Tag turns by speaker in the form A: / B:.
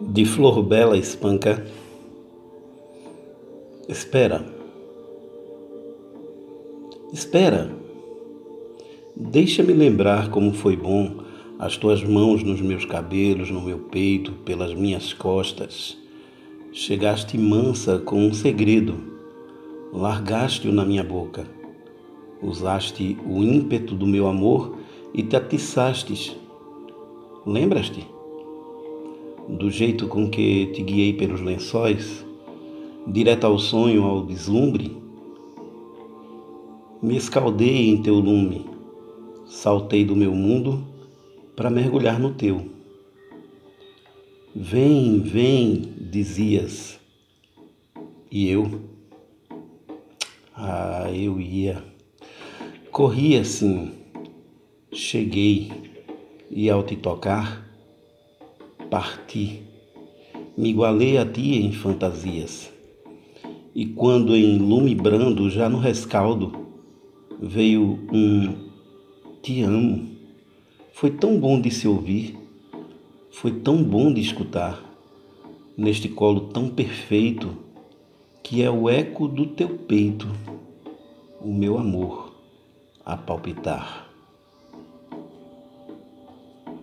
A: De flor bela espanca. Espera. Espera. Deixa-me lembrar como foi bom as tuas mãos nos meus cabelos, no meu peito, pelas minhas costas. Chegaste mansa com um segredo, largaste-o na minha boca. Usaste o ímpeto do meu amor e te atiçastes. Lembras-te? Do jeito com que te guiei pelos lençóis, direto ao sonho, ao deslumbre, me escaldei em teu lume, saltei do meu mundo para mergulhar no teu. Vem, vem, dizias, e eu, ah, eu ia, corri assim, cheguei, e ao te tocar, parti, me igualei a ti em fantasias. E quando em lume brando, já no rescaldo, veio um te amo, foi tão bom de se ouvir, foi tão bom de escutar, neste colo tão perfeito, que é o eco do teu peito, o meu amor a palpitar.